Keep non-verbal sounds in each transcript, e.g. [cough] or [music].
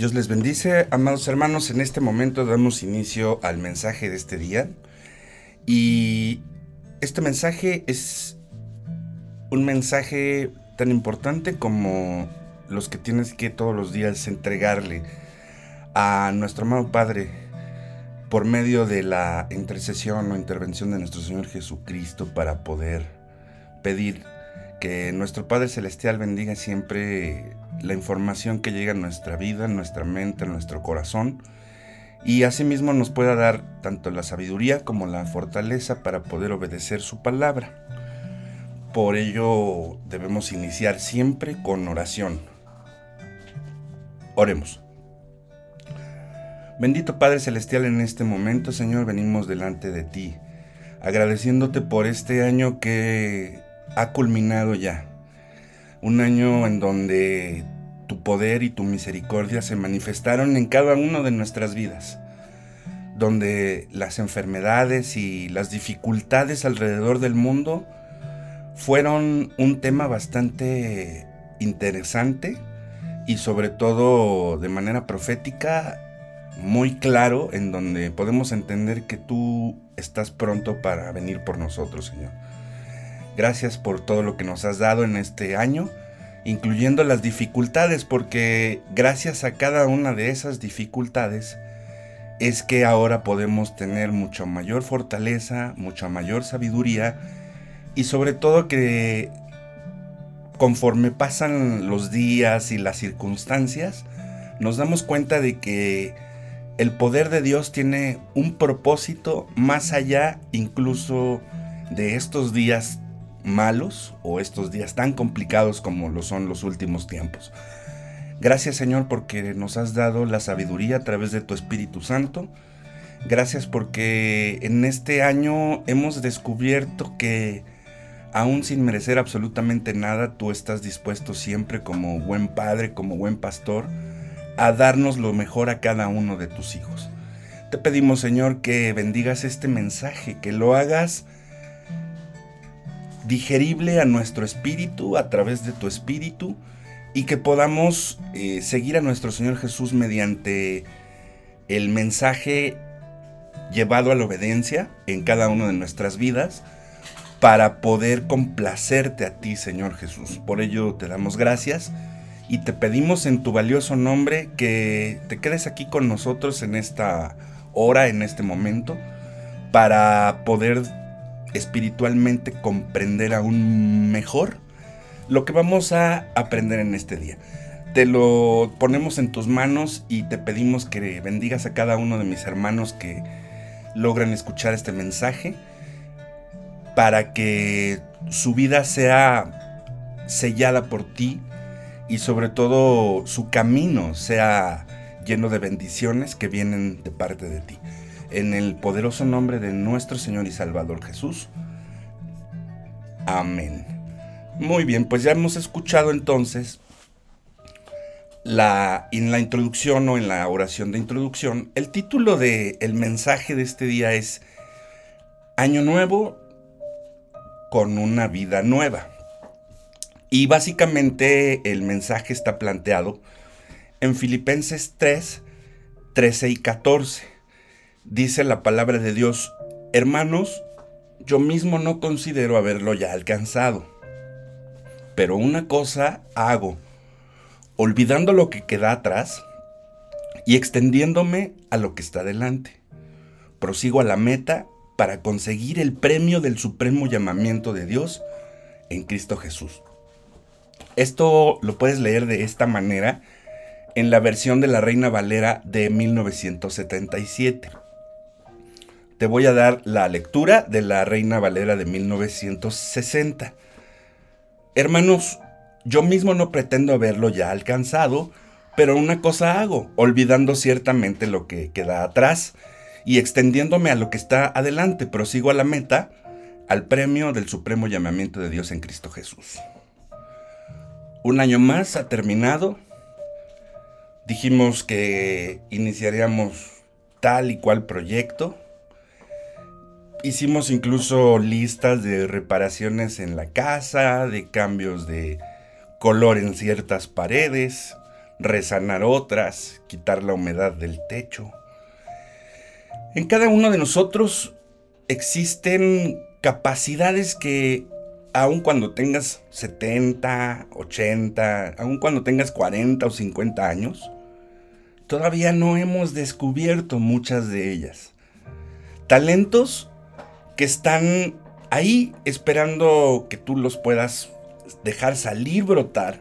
Dios les bendice, amados hermanos. En este momento damos inicio al mensaje de este día. Y este mensaje es un mensaje tan importante como los que tienes que todos los días entregarle a nuestro amado Padre por medio de la intercesión o intervención de nuestro Señor Jesucristo para poder pedir que nuestro Padre Celestial bendiga siempre la información que llega a nuestra vida, a nuestra mente, a nuestro corazón y asimismo nos pueda dar tanto la sabiduría como la fortaleza para poder obedecer su palabra. Por ello debemos iniciar siempre con oración. Oremos. Bendito Padre Celestial, en este momento, Señor, venimos delante de ti, agradeciéndote por este año que ha culminado ya. Un año en donde tu poder y tu misericordia se manifestaron en cada una de nuestras vidas, donde las enfermedades y las dificultades alrededor del mundo fueron un tema bastante interesante y sobre todo de manera profética muy claro en donde podemos entender que tú estás pronto para venir por nosotros, Señor. Gracias por todo lo que nos has dado en este año incluyendo las dificultades, porque gracias a cada una de esas dificultades es que ahora podemos tener mucha mayor fortaleza, mucha mayor sabiduría y sobre todo que conforme pasan los días y las circunstancias, nos damos cuenta de que el poder de Dios tiene un propósito más allá incluso de estos días malos o estos días tan complicados como lo son los últimos tiempos. Gracias Señor porque nos has dado la sabiduría a través de tu Espíritu Santo. Gracias porque en este año hemos descubierto que aún sin merecer absolutamente nada, tú estás dispuesto siempre como buen padre, como buen pastor, a darnos lo mejor a cada uno de tus hijos. Te pedimos Señor que bendigas este mensaje, que lo hagas digerible a nuestro espíritu a través de tu espíritu y que podamos eh, seguir a nuestro Señor Jesús mediante el mensaje llevado a la obediencia en cada una de nuestras vidas para poder complacerte a ti, Señor Jesús. Por ello te damos gracias y te pedimos en tu valioso nombre que te quedes aquí con nosotros en esta hora, en este momento, para poder espiritualmente comprender aún mejor lo que vamos a aprender en este día. Te lo ponemos en tus manos y te pedimos que bendigas a cada uno de mis hermanos que logran escuchar este mensaje para que su vida sea sellada por ti y sobre todo su camino sea lleno de bendiciones que vienen de parte de ti. En el poderoso nombre de nuestro Señor y Salvador Jesús. Amén. Muy bien, pues ya hemos escuchado entonces la, en la introducción o en la oración de introducción, el título del el mensaje de este día es Año Nuevo con una vida nueva. Y básicamente el mensaje está planteado en Filipenses 3, 13 y 14 dice la palabra de Dios, hermanos, yo mismo no considero haberlo ya alcanzado. Pero una cosa hago, olvidando lo que queda atrás y extendiéndome a lo que está delante. Prosigo a la meta para conseguir el premio del supremo llamamiento de Dios en Cristo Jesús. Esto lo puedes leer de esta manera en la versión de la Reina Valera de 1977 te voy a dar la lectura de la Reina Valera de 1960. Hermanos, yo mismo no pretendo haberlo ya alcanzado, pero una cosa hago, olvidando ciertamente lo que queda atrás y extendiéndome a lo que está adelante, prosigo a la meta, al premio del supremo llamamiento de Dios en Cristo Jesús. Un año más ha terminado. Dijimos que iniciaríamos tal y cual proyecto Hicimos incluso listas de reparaciones en la casa, de cambios de color en ciertas paredes, resanar otras, quitar la humedad del techo. En cada uno de nosotros existen capacidades que aun cuando tengas 70, 80, aun cuando tengas 40 o 50 años, todavía no hemos descubierto muchas de ellas. Talentos que están ahí esperando que tú los puedas dejar salir, brotar,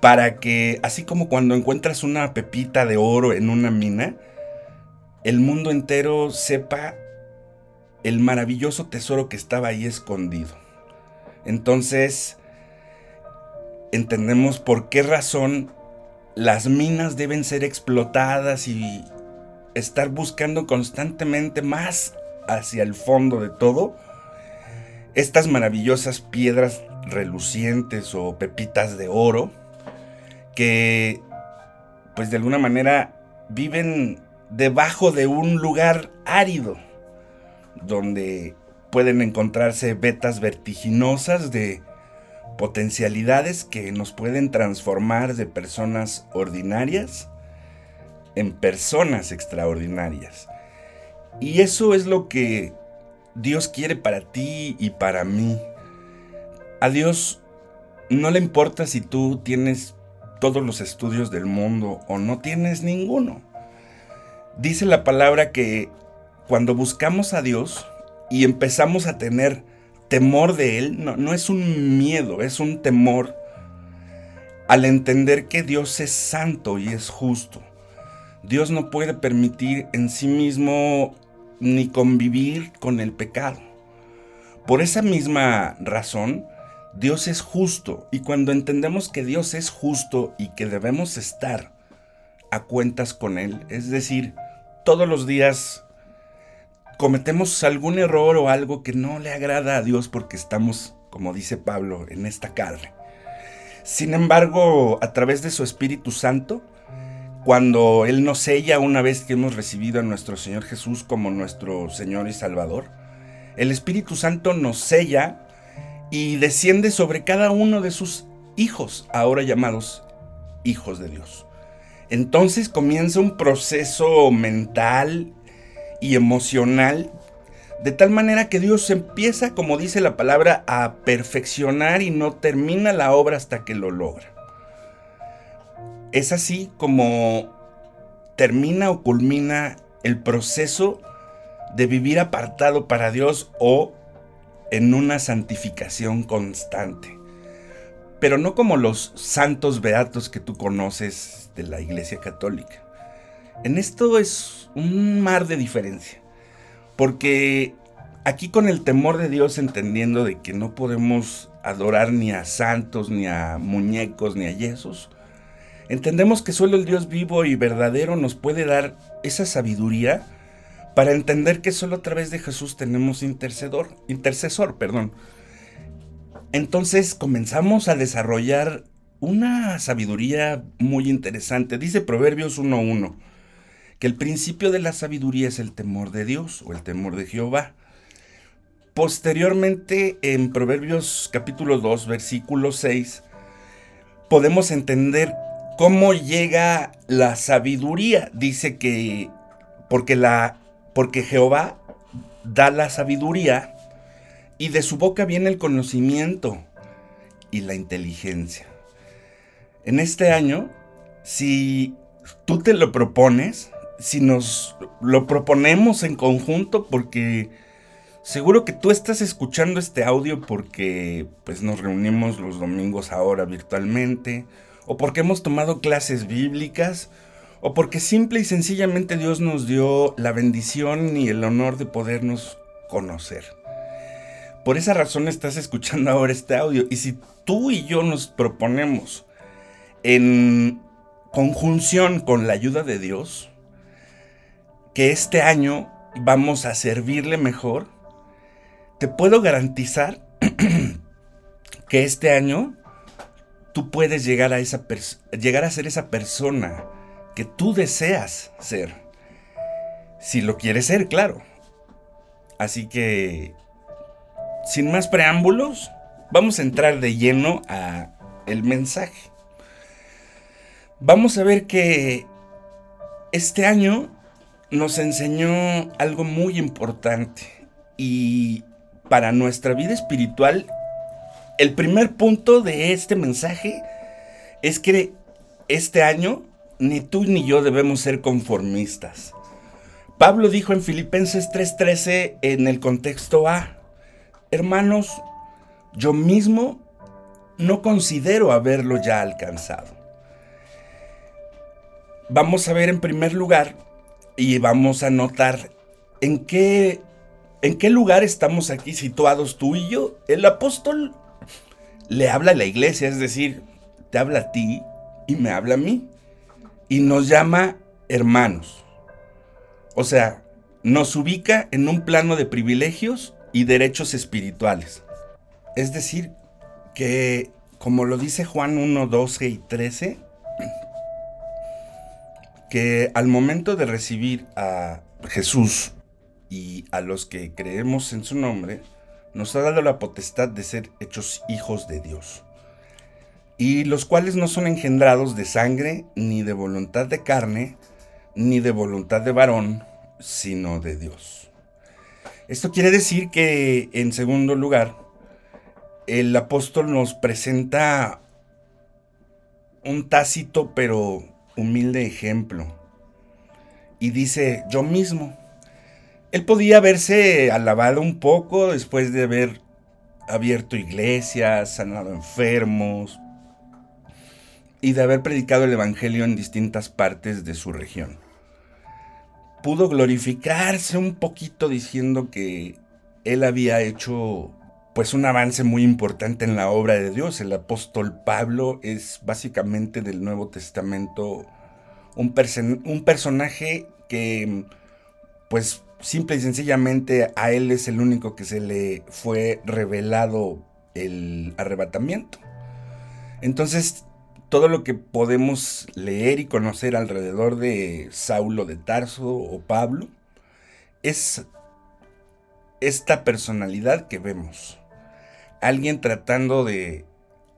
para que, así como cuando encuentras una pepita de oro en una mina, el mundo entero sepa el maravilloso tesoro que estaba ahí escondido. Entonces, entendemos por qué razón las minas deben ser explotadas y estar buscando constantemente más hacia el fondo de todo estas maravillosas piedras relucientes o pepitas de oro que pues de alguna manera viven debajo de un lugar árido donde pueden encontrarse vetas vertiginosas de potencialidades que nos pueden transformar de personas ordinarias en personas extraordinarias. Y eso es lo que Dios quiere para ti y para mí. A Dios no le importa si tú tienes todos los estudios del mundo o no tienes ninguno. Dice la palabra que cuando buscamos a Dios y empezamos a tener temor de Él, no, es un miedo, es un temor al entender que Dios es santo y es justo. Dios no puede permitir en sí mismo ni convivir con el pecado. Por esa misma razón, Dios es justo y cuando entendemos que Dios es justo y que debemos estar a cuentas con Él, es decir, todos los días cometemos algún error o algo que no le agrada a Dios porque estamos, como dice Pablo, en esta carne. Sin embargo, a través de su Espíritu Santo, cuando Él nos sella una vez que hemos recibido a nuestro Señor Jesús como nuestro Señor y Salvador, el Espíritu Santo nos sella y desciende sobre cada uno de sus hijos, ahora llamados hijos de Dios. Entonces comienza un proceso mental y emocional de tal manera que Dios empieza, como dice la palabra, a perfeccionar y no termina la obra hasta que lo logra. Es así como termina o culmina el proceso de vivir apartado para Dios o en una santificación constante. Pero no como los santos beatos que tú conoces de la Iglesia Católica. En esto es un mar de diferencia. Porque aquí con el temor de Dios entendiendo de que no podemos adorar ni a santos, ni a muñecos, ni a yesos, entendemos que solo el Dios vivo y verdadero nos puede dar esa sabiduría para entender que solo a través de Jesús tenemos intercedor, intercesor, perdón. Entonces comenzamos a desarrollar una sabiduría muy interesante. Dice Proverbios 1.1 que el principio de la sabiduría es el temor de Dios o el temor de Jehová. Posteriormente, en Proverbios capítulo 2, versículo 6, podemos entender cómo llega la sabiduría. Dice que porque la porque Jehová da la sabiduría y de su boca viene el conocimiento y la inteligencia. En este año, si tú te lo propones, si nos lo proponemos en conjunto, porque seguro que tú estás escuchando este audio porque pues nos reunimos los domingos ahora virtualmente, o porque hemos tomado clases bíblicas, o porque simple y sencillamente Dios nos dio la bendición y el honor de podernos conocer. Por esa razón estás escuchando ahora este audio. Y si tú y yo nos proponemos en conjunción con la ayuda de Dios, que este año vamos a servirle mejor, te puedo garantizar [clears throat] que este año tú puedes llegar a, esa llegar a ser esa persona que tú deseas ser. Si lo quieres ser, claro. Así que, sin más preámbulos, vamos a entrar de lleno a el mensaje. vamos a ver que este año nos enseñó algo muy importante y para nuestra vida espiritual, el primer punto de este mensaje es que este año ni tú ni yo debemos ser conformistas. Pablo dijo en Filipenses 3:13 en el contexto A, hermanos, yo mismo no considero haberlo ya alcanzado. Vamos a ver en primer lugar y vamos a notar en qué, en qué lugar estamos aquí situados tú y yo. El apóstol le habla a la iglesia, es decir, te habla a ti y me habla a mí. Y nos llama hermanos. O sea, nos ubica en un plano de privilegios y derechos espirituales. Es decir, que como lo dice Juan 1, 12 y 13, que al momento de recibir a Jesús y a los que creemos en su nombre, nos ha dado la potestad de ser hechos hijos de Dios, y los cuales no son engendrados de sangre, ni de voluntad de carne, ni de voluntad de varón, sino de Dios. Esto quiere decir que, en segundo lugar, el apóstol nos presenta un tácito pero humilde ejemplo. Y dice, yo mismo. Él podía haberse alabado un poco después de haber abierto iglesias, sanado enfermos y de haber predicado el Evangelio en distintas partes de su región. Pudo glorificarse un poquito diciendo que él había hecho pues un avance muy importante en la obra de Dios. El apóstol Pablo es básicamente del Nuevo Testamento un, un personaje que pues simple y sencillamente a él es el único que se le fue revelado el arrebatamiento. Entonces, todo lo que podemos leer y conocer alrededor de Saulo de Tarso o Pablo es esta personalidad que vemos alguien tratando de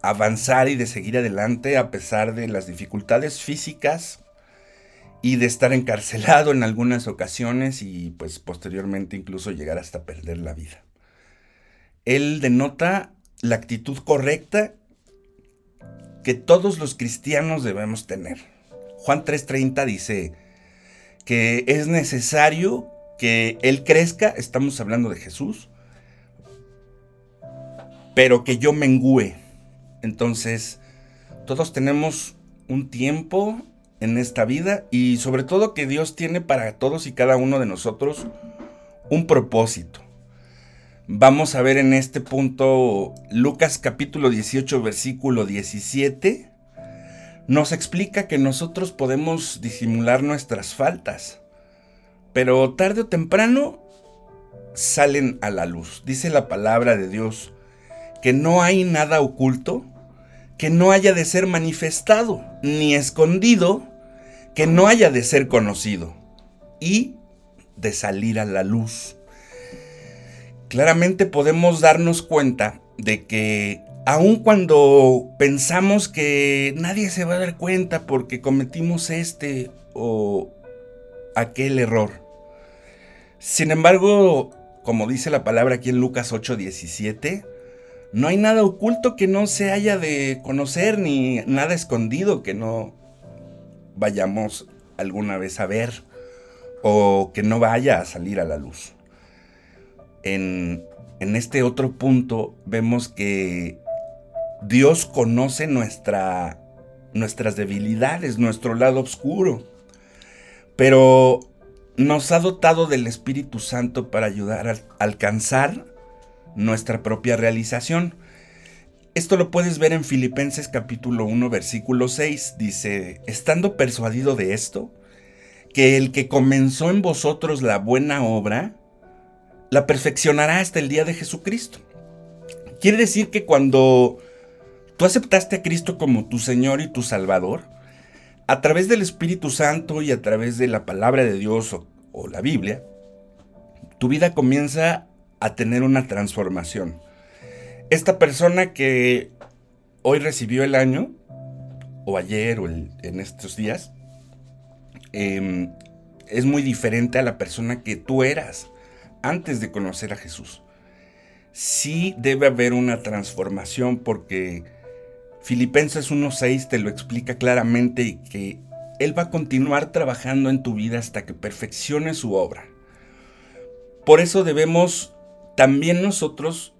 avanzar y de seguir adelante a pesar de las dificultades físicas y de estar encarcelado en algunas ocasiones y pues posteriormente incluso llegar hasta perder la vida. Él denota la actitud correcta que todos los cristianos debemos tener. Juan 3:30 dice que es necesario que Él crezca, estamos hablando de Jesús, pero que yo mengüe. Entonces, todos tenemos un tiempo en esta vida y sobre todo que Dios tiene para todos y cada uno de nosotros un propósito. Vamos a ver en este punto Lucas capítulo 18 versículo 17. Nos explica que nosotros podemos disimular nuestras faltas, pero tarde o temprano salen a la luz. Dice la palabra de Dios que no hay nada oculto que no haya de ser manifestado, ni escondido que no haya de ser conocido y de salir a la luz. Claramente podemos darnos cuenta de que aun cuando pensamos que nadie se va a dar cuenta porque cometimos este o aquel error, sin embargo, como dice la palabra aquí en Lucas 8:17, no hay nada oculto que no se haya de conocer, ni nada escondido que no vayamos alguna vez a ver o que no vaya a salir a la luz. En, en este otro punto vemos que Dios conoce nuestra, nuestras debilidades, nuestro lado oscuro, pero nos ha dotado del Espíritu Santo para ayudar a alcanzar nuestra propia realización. Esto lo puedes ver en Filipenses capítulo 1 versículo 6. Dice, estando persuadido de esto, que el que comenzó en vosotros la buena obra, la perfeccionará hasta el día de Jesucristo. Quiere decir que cuando tú aceptaste a Cristo como tu Señor y tu Salvador, a través del Espíritu Santo y a través de la palabra de Dios o, o la Biblia, tu vida comienza a tener una transformación. Esta persona que hoy recibió el año, o ayer o en estos días, em, es muy diferente a la persona que tú eras antes de conocer a Jesús. Sí debe haber una transformación porque Filipenses 1.6 te lo explica claramente y que Él va a continuar trabajando en tu vida hasta que perfeccione su obra. Por eso debemos también nosotros,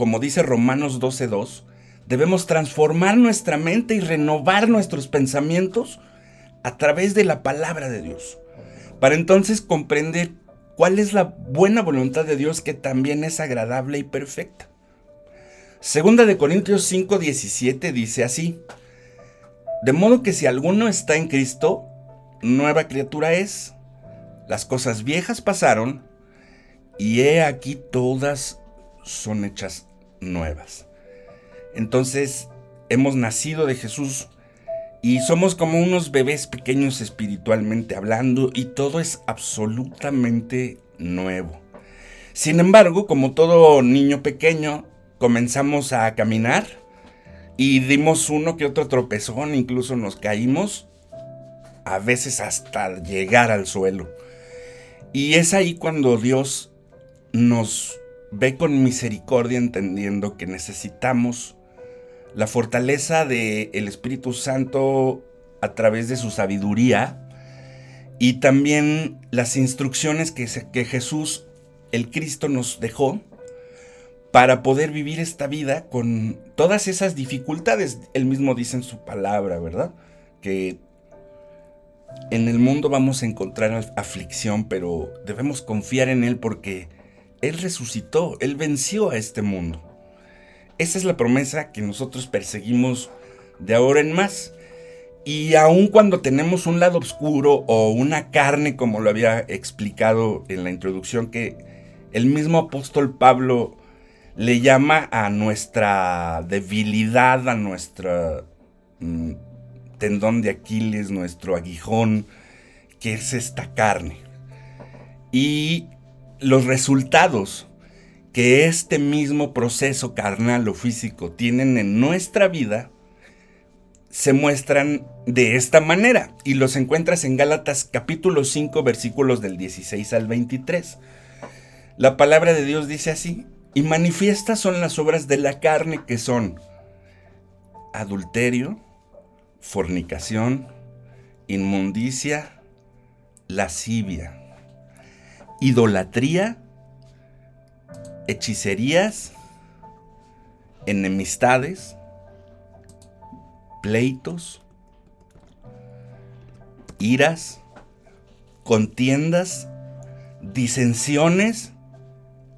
como dice Romanos 12.2, debemos transformar nuestra mente y renovar nuestros pensamientos a través de la palabra de Dios, para entonces comprender cuál es la buena voluntad de Dios que también es agradable y perfecta. Segunda de Corintios 5:17 dice así: De modo que si alguno está en Cristo, nueva criatura es. Las cosas viejas pasaron y he aquí todas son hechas nuevas. Entonces, hemos nacido de Jesús y somos como unos bebés pequeños espiritualmente hablando y todo es absolutamente nuevo. Sin embargo, como todo niño pequeño, comenzamos a caminar y dimos uno que otro tropezón, incluso nos caímos, a veces hasta llegar al suelo. Y es ahí cuando Dios nos ve con misericordia entendiendo que necesitamos la fortaleza del Espíritu Santo a través de su sabiduría y también las instrucciones que, que Jesús, el Cristo, nos dejó para poder vivir esta vida con todas esas dificultades. Él mismo dice en su palabra, ¿verdad? Que en el mundo vamos a encontrar aflicción, pero debemos confiar en Él porque Él resucitó, Él venció a este mundo. Esa es la promesa que nosotros perseguimos de ahora en más. Y aun cuando tenemos un lado oscuro o una carne, como lo había explicado en la introducción, que el mismo apóstol Pablo le llama a nuestra debilidad, a nuestro mm, tendón de Aquiles, nuestro aguijón, que es esta carne. Y los resultados que este mismo proceso carnal o físico tienen en nuestra vida se muestran de esta manera y los encuentras en Gálatas capítulo 5 versículos del 16 al 23. La palabra de Dios dice así, y manifiestas son las obras de la carne que son adulterio, fornicación, inmundicia, lascivia, idolatría, hechicerías, enemistades, pleitos, iras, contiendas, disensiones,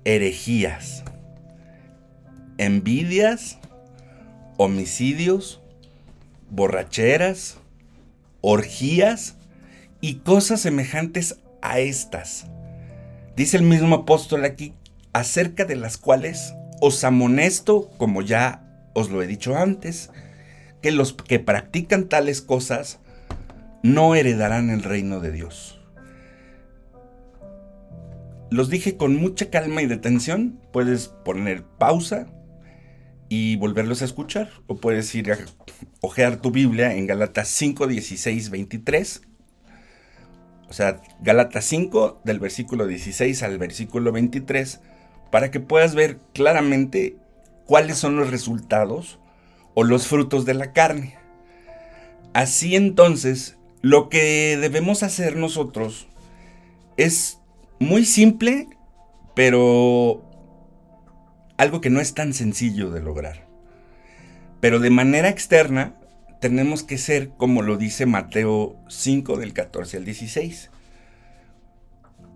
herejías, envidias, homicidios, borracheras, orgías y cosas semejantes a estas. Dice el mismo apóstol aquí acerca de las cuales os amonesto, como ya os lo he dicho antes, que los que practican tales cosas no heredarán el reino de Dios. Los dije con mucha calma y detención. Puedes poner pausa y volverlos a escuchar. O puedes ir a ojear tu Biblia en Galatas 5, 16, 23. O sea, Galatas 5 del versículo 16 al versículo 23 para que puedas ver claramente cuáles son los resultados o los frutos de la carne. Así entonces, lo que debemos hacer nosotros es muy simple, pero algo que no es tan sencillo de lograr. Pero de manera externa, tenemos que ser como lo dice Mateo 5 del 14 al 16.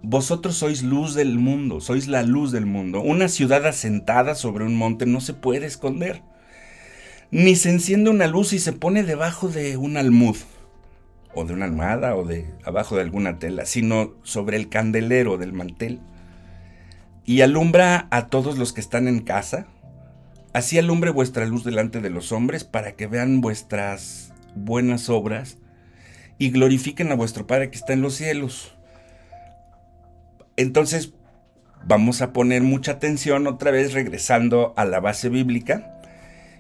Vosotros sois luz del mundo, sois la luz del mundo. Una ciudad asentada sobre un monte no se puede esconder. Ni se enciende una luz y se pone debajo de un almud, o de una almohada, o de abajo de alguna tela, sino sobre el candelero del mantel. Y alumbra a todos los que están en casa. Así alumbre vuestra luz delante de los hombres para que vean vuestras buenas obras y glorifiquen a vuestro Padre que está en los cielos. Entonces, vamos a poner mucha atención otra vez regresando a la base bíblica.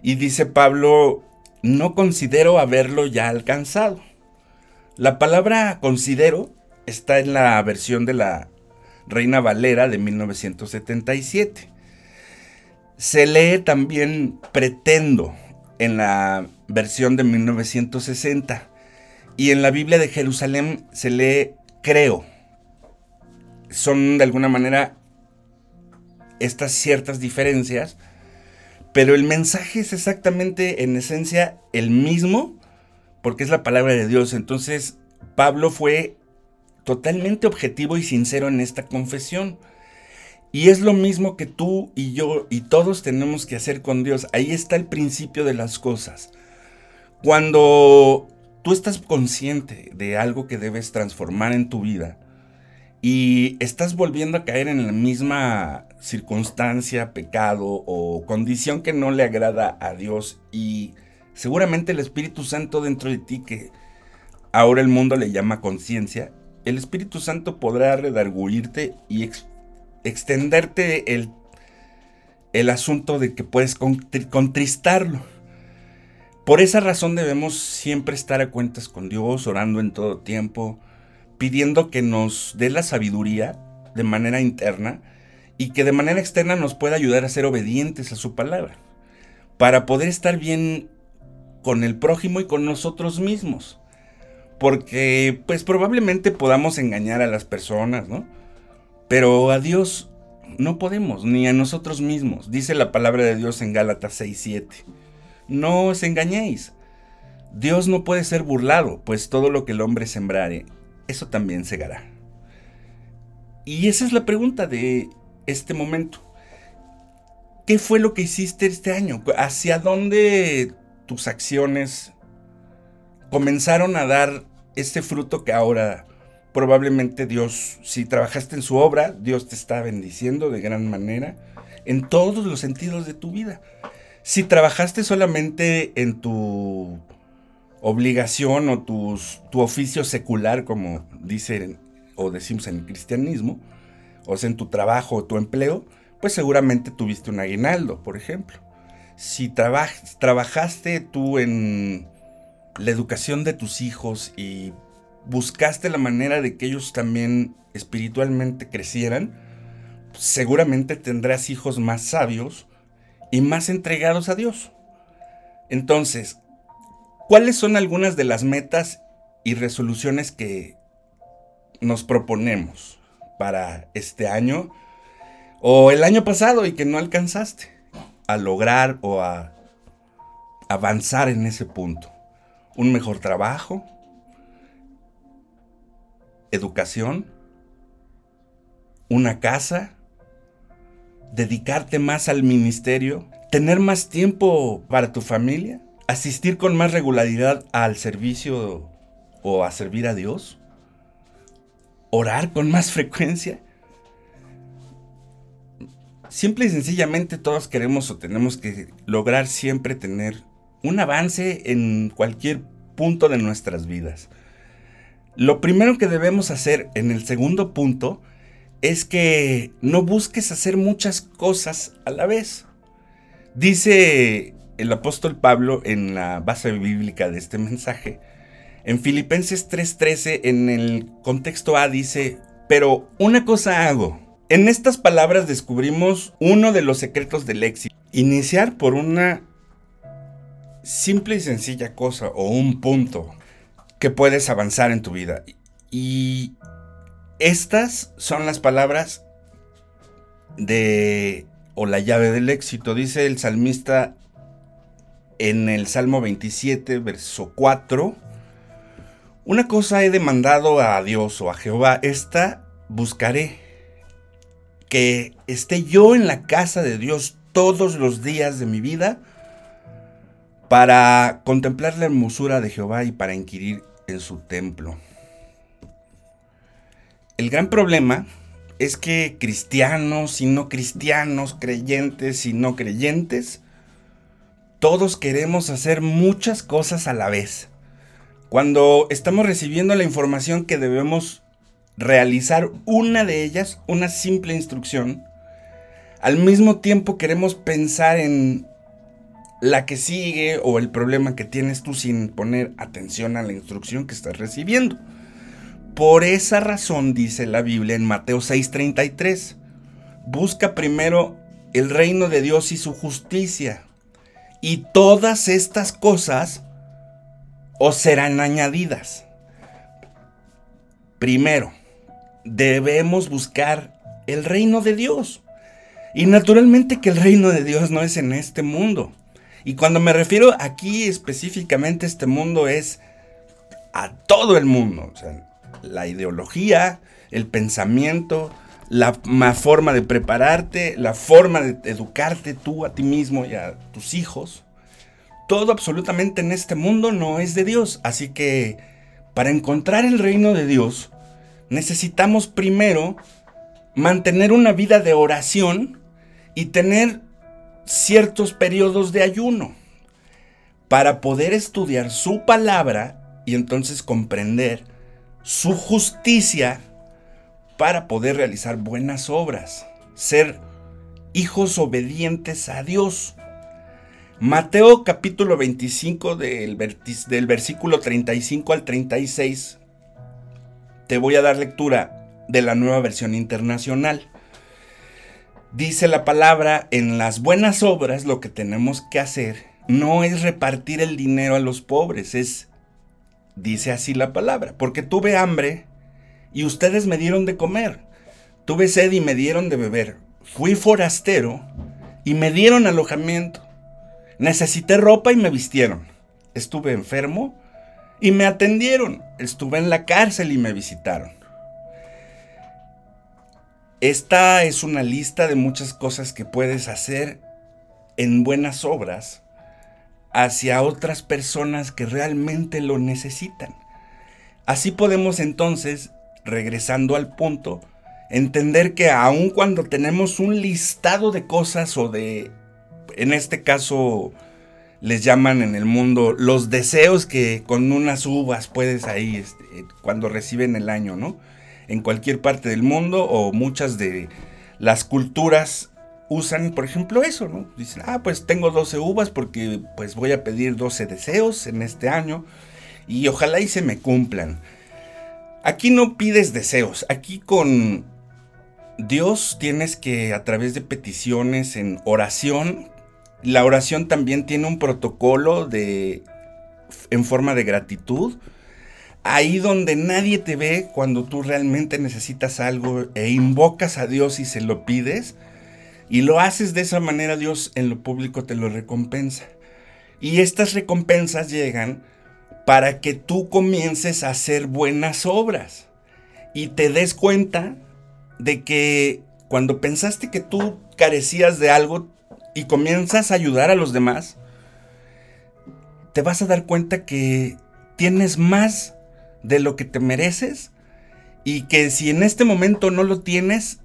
Y dice Pablo, no considero haberlo ya alcanzado. La palabra considero está en la versión de la Reina Valera de 1977. Se lee también pretendo en la versión de 1960 y en la Biblia de Jerusalén se lee creo. Son de alguna manera estas ciertas diferencias, pero el mensaje es exactamente en esencia el mismo porque es la palabra de Dios. Entonces Pablo fue totalmente objetivo y sincero en esta confesión. Y es lo mismo que tú y yo y todos tenemos que hacer con Dios. Ahí está el principio de las cosas. Cuando tú estás consciente de algo que debes transformar en tu vida y estás volviendo a caer en la misma circunstancia, pecado o condición que no le agrada a Dios y seguramente el Espíritu Santo dentro de ti que ahora el mundo le llama conciencia, el Espíritu Santo podrá redarguirte y extenderte el, el asunto de que puedes contristarlo. Por esa razón debemos siempre estar a cuentas con Dios, orando en todo tiempo, pidiendo que nos dé la sabiduría de manera interna y que de manera externa nos pueda ayudar a ser obedientes a su palabra, para poder estar bien con el prójimo y con nosotros mismos. Porque pues probablemente podamos engañar a las personas, ¿no? Pero a Dios no podemos, ni a nosotros mismos. Dice la palabra de Dios en Gálatas 6:7. No os engañéis. Dios no puede ser burlado, pues todo lo que el hombre sembrare, eso también segará. Y esa es la pregunta de este momento. ¿Qué fue lo que hiciste este año? ¿Hacia dónde tus acciones comenzaron a dar este fruto que ahora probablemente Dios, si trabajaste en su obra, Dios te está bendiciendo de gran manera en todos los sentidos de tu vida. Si trabajaste solamente en tu obligación o tu oficio secular, como dicen o decimos en el cristianismo, o sea, en tu trabajo o tu empleo, pues seguramente tuviste un aguinaldo, por ejemplo. Si trabajaste tú en la educación de tus hijos y buscaste la manera de que ellos también espiritualmente crecieran, seguramente tendrás hijos más sabios y más entregados a Dios. Entonces, ¿cuáles son algunas de las metas y resoluciones que nos proponemos para este año o el año pasado y que no alcanzaste a lograr o a avanzar en ese punto? un mejor trabajo, educación, una casa, dedicarte más al ministerio, tener más tiempo para tu familia, asistir con más regularidad al servicio o a servir a Dios, orar con más [laughs] frecuencia. Simple y sencillamente todos queremos o tenemos que lograr siempre tener un avance en cualquier punto de nuestras vidas. Lo primero que debemos hacer en el segundo punto es que no busques hacer muchas cosas a la vez. Dice el apóstol Pablo en la base bíblica de este mensaje, en Filipenses 3:13, en el contexto A dice, pero una cosa hago. En estas palabras descubrimos uno de los secretos del éxito. Iniciar por una simple y sencilla cosa o un punto que puedes avanzar en tu vida. Y estas son las palabras de o la llave del éxito. Dice el salmista en el Salmo 27, verso 4. Una cosa he demandado a Dios o a Jehová, esta buscaré, que esté yo en la casa de Dios todos los días de mi vida para contemplar la hermosura de Jehová y para inquirir en su templo. El gran problema es que cristianos y no cristianos, creyentes y no creyentes, todos queremos hacer muchas cosas a la vez. Cuando estamos recibiendo la información que debemos realizar una de ellas, una simple instrucción, al mismo tiempo queremos pensar en la que sigue o el problema que tienes tú sin poner atención a la instrucción que estás recibiendo. Por esa razón dice la Biblia en Mateo 6:33, busca primero el reino de Dios y su justicia, y todas estas cosas os serán añadidas. Primero, debemos buscar el reino de Dios. Y naturalmente que el reino de Dios no es en este mundo. Y cuando me refiero aquí específicamente este mundo es a todo el mundo. O sea, la ideología, el pensamiento, la forma de prepararte, la forma de educarte tú a ti mismo y a tus hijos. Todo absolutamente en este mundo no es de Dios. Así que para encontrar el reino de Dios, necesitamos primero mantener una vida de oración y tener ciertos periodos de ayuno para poder estudiar su palabra y entonces comprender su justicia para poder realizar buenas obras, ser hijos obedientes a Dios. Mateo capítulo 25 del, del, versículo 35 al 36. Te voy a dar lectura de la nueva versión internacional. Dice la palabra, en las buenas obras lo que tenemos que hacer no es repartir el dinero a los pobres, es, dice así la palabra, porque tuve hambre y ustedes me dieron de comer, tuve sed y me dieron de beber, fui forastero y me dieron alojamiento, necesité ropa y me vistieron, estuve enfermo y me atendieron, estuve en la cárcel y me visitaron. Esta es una lista de muchas cosas que puedes hacer en buenas obras hacia otras personas que realmente lo necesitan. Así podemos entonces, regresando al punto, entender que aun cuando tenemos un listado de cosas o de, en este caso, les llaman en el mundo los deseos que con unas uvas puedes ahí, este, cuando reciben el año, ¿no? En cualquier parte del mundo o muchas de las culturas usan, por ejemplo, eso, ¿no? Dicen, ah, pues tengo 12 uvas porque pues voy a pedir 12 deseos en este año y ojalá y se me cumplan. Aquí no pides deseos, aquí con Dios tienes que a través de peticiones en oración, la oración también tiene un protocolo de en forma de gratitud ahí donde nadie te ve cuando tú realmente necesitas algo e invocas a Dios y se lo pides y lo haces de esa manera, Dios en lo público te lo recompensa. Y estas recompensas llegan para que tú comiences a hacer buenas obras y te des cuenta de que cuando pensaste que tú carecías de algo y comienzas a ayudar a los demás, te vas a dar cuenta que tienes más de lo que te mereces y que si en este momento no lo tienes,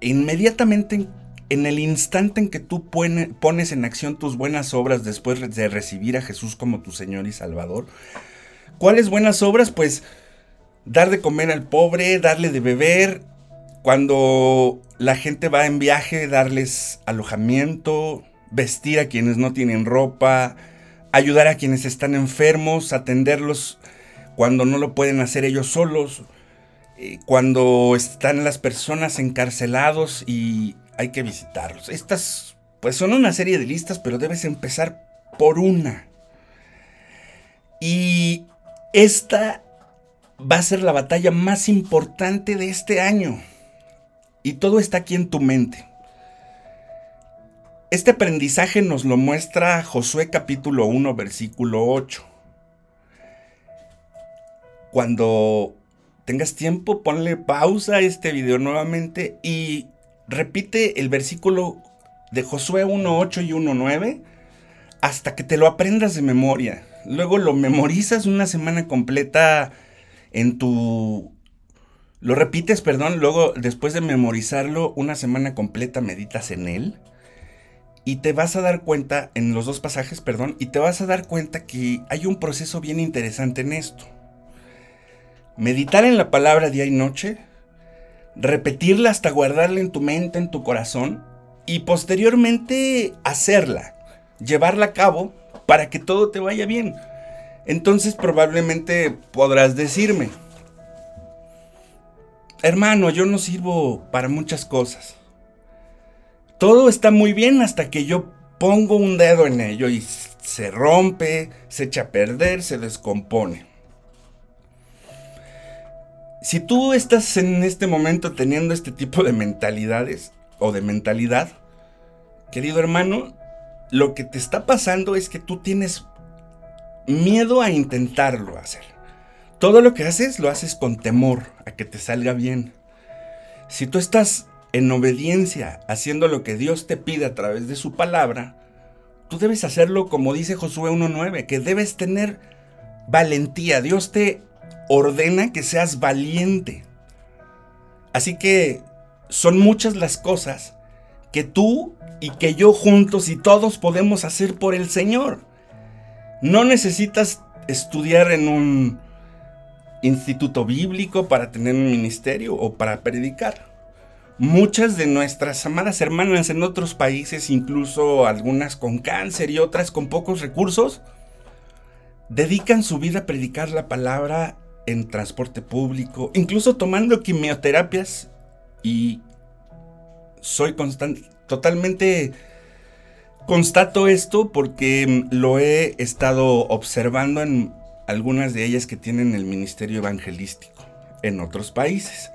inmediatamente en el instante en que tú pones en acción tus buenas obras después de recibir a Jesús como tu Señor y Salvador, ¿cuáles buenas obras? Pues dar de comer al pobre, darle de beber, cuando la gente va en viaje, darles alojamiento, vestir a quienes no tienen ropa, ayudar a quienes están enfermos, atenderlos cuando no lo pueden hacer ellos solos, eh, cuando están las personas encarcelados y hay que visitarlos. Estas pues son una serie de listas, pero debes empezar por una. Y esta va a ser la batalla más importante de este año. Y todo está aquí en tu mente. Este aprendizaje nos lo muestra Josué capítulo 1 versículo 8 cuando tengas tiempo, ponle pausa a este video nuevamente y repite el versículo de Josué 1.8 y 1.9 hasta que te lo aprendas de memoria. Luego lo memorizas una semana completa en tu... Lo repites, perdón, luego después de memorizarlo una semana completa meditas en él. Y te vas a dar cuenta, en los dos pasajes, perdón, y te vas a dar cuenta que hay un proceso bien interesante en esto meditar en la palabra día y noche, repetirla hasta guardarla en tu mente, en tu corazón, y posteriormente hacerla. llevarla a cabo para que todo te vaya bien. Entonces probablemente podrás decirme, hermano, yo no sirvo para muchas cosas. Todo está muy bien hasta que yo pongo un dedo en ello y se rompe, se echa a perder, se descompone. Si tú estás en este momento teniendo este tipo de mentalidades o de mentalidad, querido hermano, lo que te está pasando es que tú tienes miedo a intentarlo hacer. Todo lo que haces lo haces con temor a que te salga bien. Si tú estás en obediencia haciendo lo que Dios te pide a través de su palabra, tú debes hacerlo como dice Josué 1.9, que debes tener valentía. Dios te ordena que seas valiente. Así que son muchas las cosas que tú y que yo juntos y todos podemos hacer por el Señor. No necesitas estudiar en un instituto bíblico para tener un ministerio o para predicar. Muchas de nuestras amadas hermanas en otros países, incluso algunas con cáncer y otras con pocos recursos, dedican su vida a predicar la palabra en transporte público, incluso tomando quimioterapias y soy constante, totalmente constato esto porque lo he estado observando en algunas de ellas que tienen el ministerio evangelístico en otros países.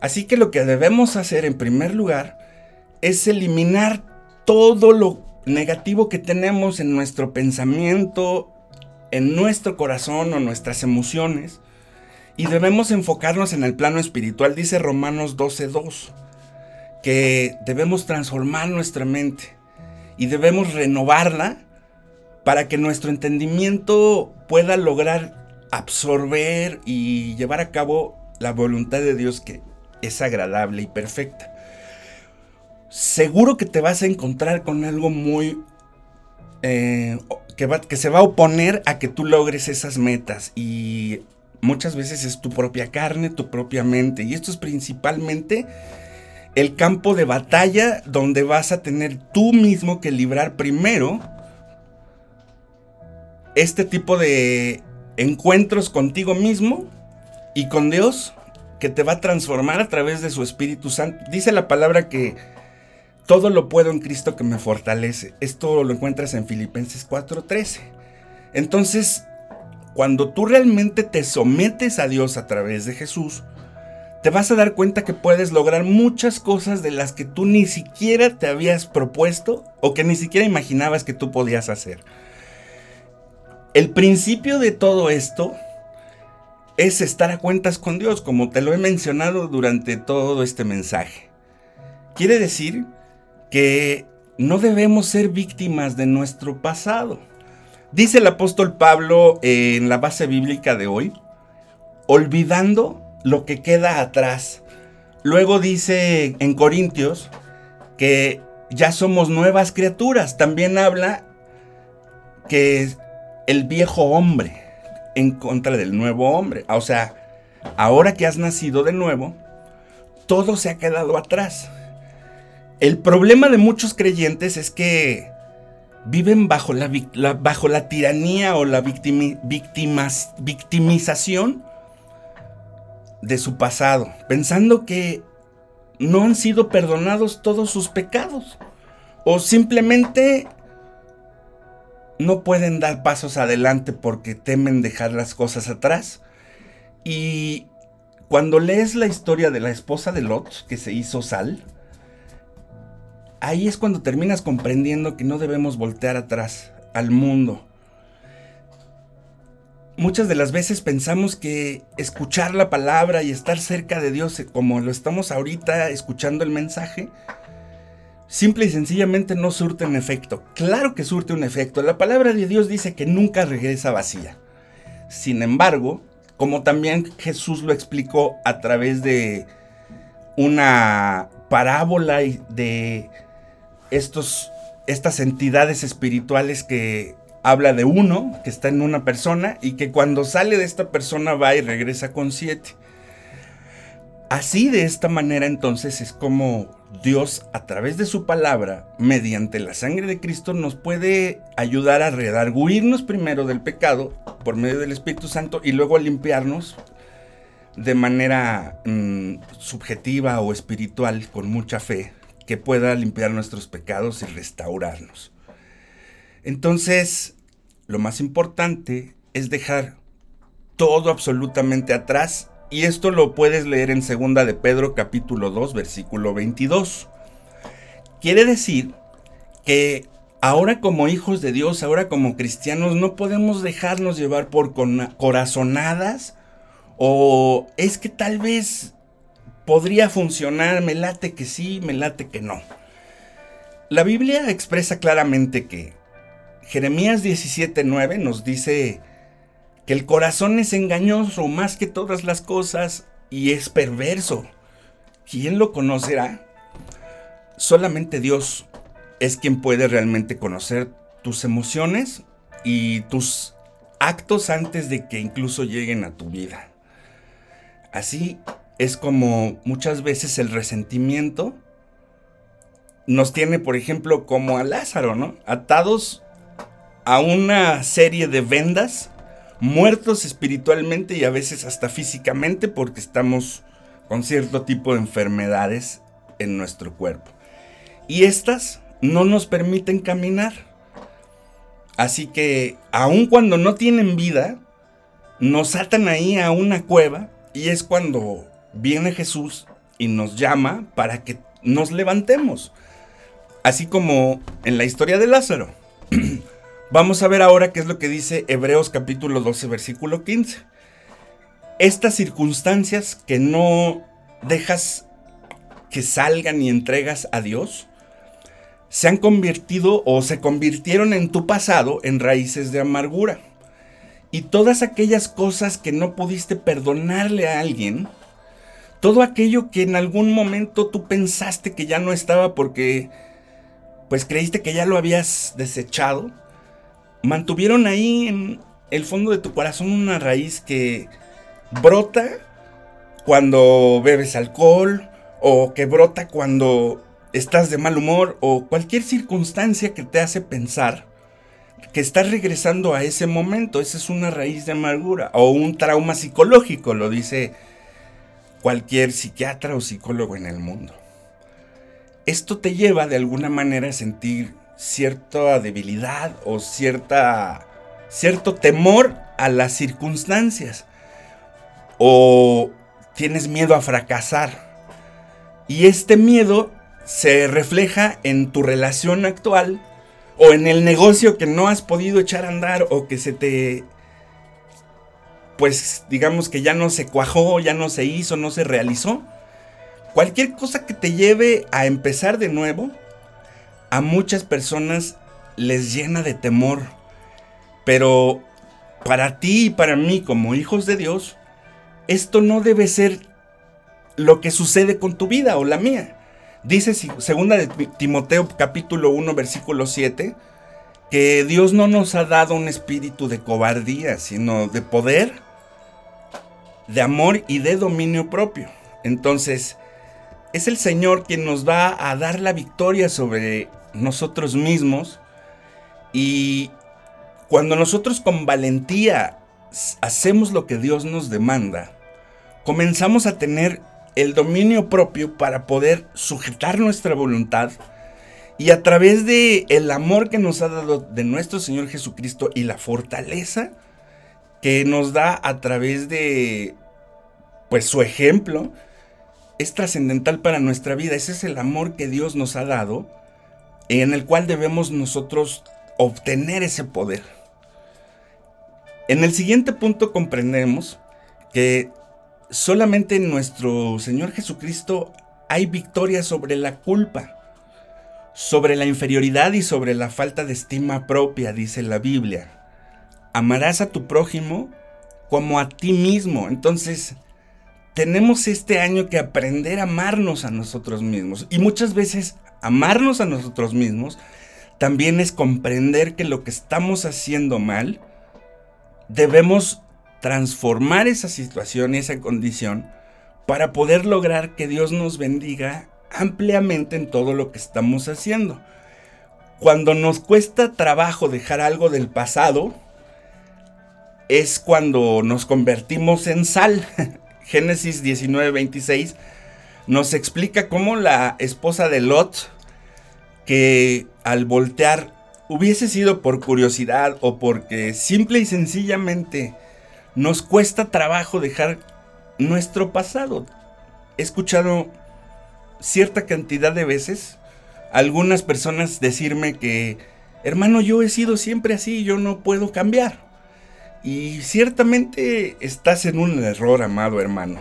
Así que lo que debemos hacer en primer lugar es eliminar todo lo negativo que tenemos en nuestro pensamiento, en nuestro corazón o nuestras emociones y debemos enfocarnos en el plano espiritual, dice Romanos 12:2, que debemos transformar nuestra mente y debemos renovarla para que nuestro entendimiento pueda lograr absorber y llevar a cabo la voluntad de Dios que es agradable y perfecta. Seguro que te vas a encontrar con algo muy... Eh, que, que se va a oponer a que tú logres esas metas y muchas veces es tu propia carne, tu propia mente y esto es principalmente el campo de batalla donde vas a tener tú mismo que librar primero este tipo de encuentros contigo mismo y con Dios que te va a transformar a través de su Espíritu Santo. Dice la palabra que todo lo puedo en Cristo que me fortalece. Esto lo encuentras en Filipenses 4:13. Entonces, cuando tú realmente te sometes a Dios a través de Jesús, te vas a dar cuenta que puedes lograr muchas cosas de las que tú ni siquiera te habías propuesto o que ni siquiera imaginabas que tú podías hacer. El principio de todo esto es estar a cuentas con Dios, como te lo he mencionado durante todo este mensaje. Quiere decir que no debemos ser víctimas de nuestro pasado. Dice el apóstol Pablo en la base bíblica de hoy, olvidando lo que queda atrás. Luego dice en Corintios que ya somos nuevas criaturas. También habla que el viejo hombre en contra del nuevo hombre. O sea, ahora que has nacido de nuevo, todo se ha quedado atrás. El problema de muchos creyentes es que viven bajo la, bajo la tiranía o la victimización de su pasado, pensando que no han sido perdonados todos sus pecados o simplemente no pueden dar pasos adelante porque temen dejar las cosas atrás. Y cuando lees la historia de la esposa de Lot, que se hizo sal, ahí es cuando terminas comprendiendo que no debemos voltear atrás al mundo muchas de las veces pensamos que escuchar la palabra y estar cerca de Dios, como lo estamos ahorita escuchando el mensaje, simple y sencillamente no surte un efecto. Claro que surte un efecto. La palabra de Dios dice que nunca regresa vacía. Sin embargo, como también Jesús lo explicó a través de una parábola de estos, estas entidades espirituales que habla de uno que está en una persona y que cuando sale de esta persona va y regresa con siete. Así de esta manera entonces es como Dios a través de su palabra, mediante la sangre de Cristo, nos puede ayudar a redarguirnos primero del pecado por medio del Espíritu Santo y luego a limpiarnos de manera mm, subjetiva o espiritual con mucha fe que pueda limpiar nuestros pecados y restaurarnos. Entonces, lo más importante es dejar todo absolutamente atrás y esto lo puedes leer en segunda de Pedro capítulo 2 versículo 22. Quiere decir que ahora como hijos de Dios, ahora como cristianos no podemos dejarnos llevar por corazonadas o es que tal vez podría funcionar, me late que sí, me late que no. La Biblia expresa claramente que Jeremías 17:9 nos dice que el corazón es engañoso más que todas las cosas y es perverso. ¿Quién lo conocerá? Solamente Dios es quien puede realmente conocer tus emociones y tus actos antes de que incluso lleguen a tu vida. Así es como muchas veces el resentimiento nos tiene, por ejemplo, como a Lázaro, ¿no? Atados a una serie de vendas, muertos espiritualmente y a veces hasta físicamente porque estamos con cierto tipo de enfermedades en nuestro cuerpo. Y estas no nos permiten caminar. Así que, aun cuando no tienen vida, nos atan ahí a una cueva y es cuando viene Jesús y nos llama para que nos levantemos. Así como en la historia de Lázaro. [clears throat] Vamos a ver ahora qué es lo que dice Hebreos capítulo 12, versículo 15. Estas circunstancias que no dejas que salgan y entregas a Dios, se han convertido o se convirtieron en tu pasado en raíces de amargura. Y todas aquellas cosas que no pudiste perdonarle a alguien, todo aquello que en algún momento tú pensaste que ya no estaba porque pues creíste que ya lo habías desechado, mantuvieron ahí en el fondo de tu corazón una raíz que brota cuando bebes alcohol o que brota cuando estás de mal humor o cualquier circunstancia que te hace pensar que estás regresando a ese momento. Esa es una raíz de amargura o un trauma psicológico, lo dice cualquier psiquiatra o psicólogo en el mundo. Esto te lleva de alguna manera a sentir cierta debilidad o cierta, cierto temor a las circunstancias. O tienes miedo a fracasar. Y este miedo se refleja en tu relación actual o en el negocio que no has podido echar a andar o que se te pues digamos que ya no se cuajó, ya no se hizo, no se realizó. Cualquier cosa que te lleve a empezar de nuevo a muchas personas les llena de temor. Pero para ti y para mí como hijos de Dios, esto no debe ser lo que sucede con tu vida o la mía. Dice segunda de Timoteo capítulo 1 versículo 7 que Dios no nos ha dado un espíritu de cobardía, sino de poder, de amor y de dominio propio. Entonces, es el Señor quien nos va a dar la victoria sobre nosotros mismos y cuando nosotros con valentía hacemos lo que Dios nos demanda, comenzamos a tener el dominio propio para poder sujetar nuestra voluntad y a través de el amor que nos ha dado de nuestro Señor Jesucristo y la fortaleza que nos da a través de pues su ejemplo es trascendental para nuestra vida. Ese es el amor que Dios nos ha dado en el cual debemos nosotros obtener ese poder. En el siguiente punto comprendemos que solamente en nuestro Señor Jesucristo hay victoria sobre la culpa, sobre la inferioridad y sobre la falta de estima propia, dice la Biblia. Amarás a tu prójimo como a ti mismo. Entonces, tenemos este año que aprender a amarnos a nosotros mismos. Y muchas veces amarnos a nosotros mismos también es comprender que lo que estamos haciendo mal, debemos transformar esa situación y esa condición para poder lograr que Dios nos bendiga ampliamente en todo lo que estamos haciendo. Cuando nos cuesta trabajo dejar algo del pasado, es cuando nos convertimos en sal. [laughs] Génesis 19:26 nos explica cómo la esposa de Lot, que al voltear hubiese sido por curiosidad o porque simple y sencillamente nos cuesta trabajo dejar nuestro pasado. He escuchado cierta cantidad de veces algunas personas decirme que, hermano, yo he sido siempre así, yo no puedo cambiar. Y ciertamente estás en un error, amado hermano.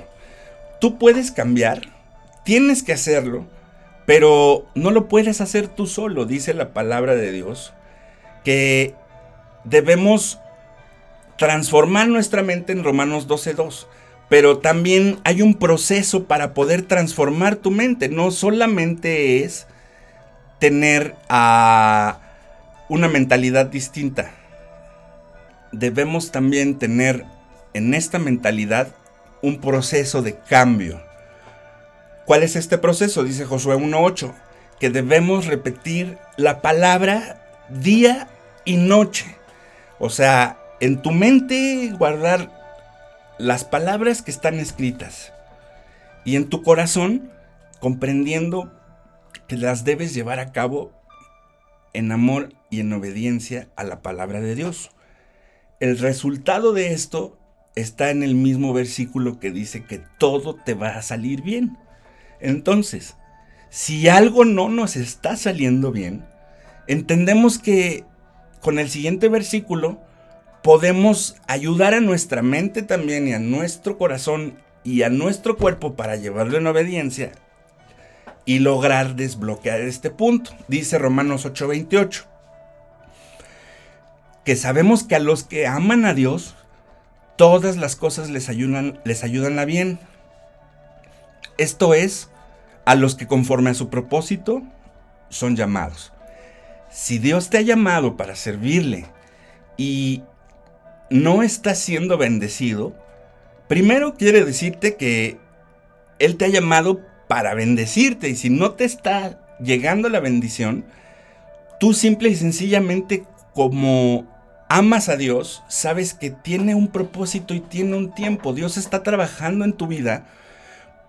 Tú puedes cambiar, tienes que hacerlo, pero no lo puedes hacer tú solo, dice la palabra de Dios, que debemos transformar nuestra mente en Romanos 12.2. Pero también hay un proceso para poder transformar tu mente. No solamente es tener a una mentalidad distinta debemos también tener en esta mentalidad un proceso de cambio. ¿Cuál es este proceso? Dice Josué 1.8, que debemos repetir la palabra día y noche. O sea, en tu mente guardar las palabras que están escritas y en tu corazón comprendiendo que las debes llevar a cabo en amor y en obediencia a la palabra de Dios. El resultado de esto está en el mismo versículo que dice que todo te va a salir bien. Entonces, si algo no nos está saliendo bien, entendemos que con el siguiente versículo podemos ayudar a nuestra mente también y a nuestro corazón y a nuestro cuerpo para llevarlo en obediencia y lograr desbloquear este punto. Dice Romanos 8:28 que sabemos que a los que aman a Dios, todas las cosas les ayudan, les ayudan a bien. Esto es, a los que conforme a su propósito son llamados. Si Dios te ha llamado para servirle y no estás siendo bendecido, primero quiere decirte que Él te ha llamado para bendecirte y si no te está llegando la bendición, tú simple y sencillamente como amas a Dios, sabes que tiene un propósito y tiene un tiempo. Dios está trabajando en tu vida